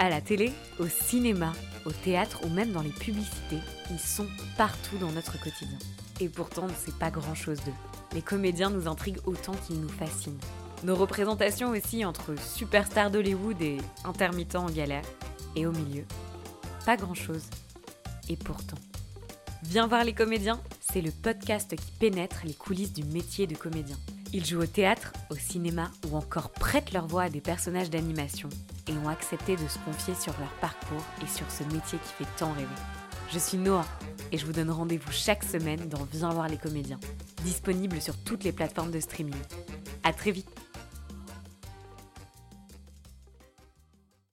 À la télé, au cinéma, au théâtre ou même dans les publicités, ils sont partout dans notre quotidien. Et pourtant, on ne sait pas grand-chose d'eux. Les comédiens nous intriguent autant qu'ils nous fascinent. Nos représentations aussi entre superstars d'Hollywood et intermittents en galère. Et au milieu, pas grand-chose. Et pourtant. Viens voir les comédiens, c'est le podcast qui pénètre les coulisses du métier de comédien. Ils jouent au théâtre, au cinéma ou encore prêtent leur voix à des personnages d'animation et ont accepté de se confier sur leur parcours et sur ce métier qui fait tant rêver. Je suis Noah et je vous donne rendez-vous chaque semaine dans Viens voir les comédiens, disponible sur toutes les plateformes de streaming. À très vite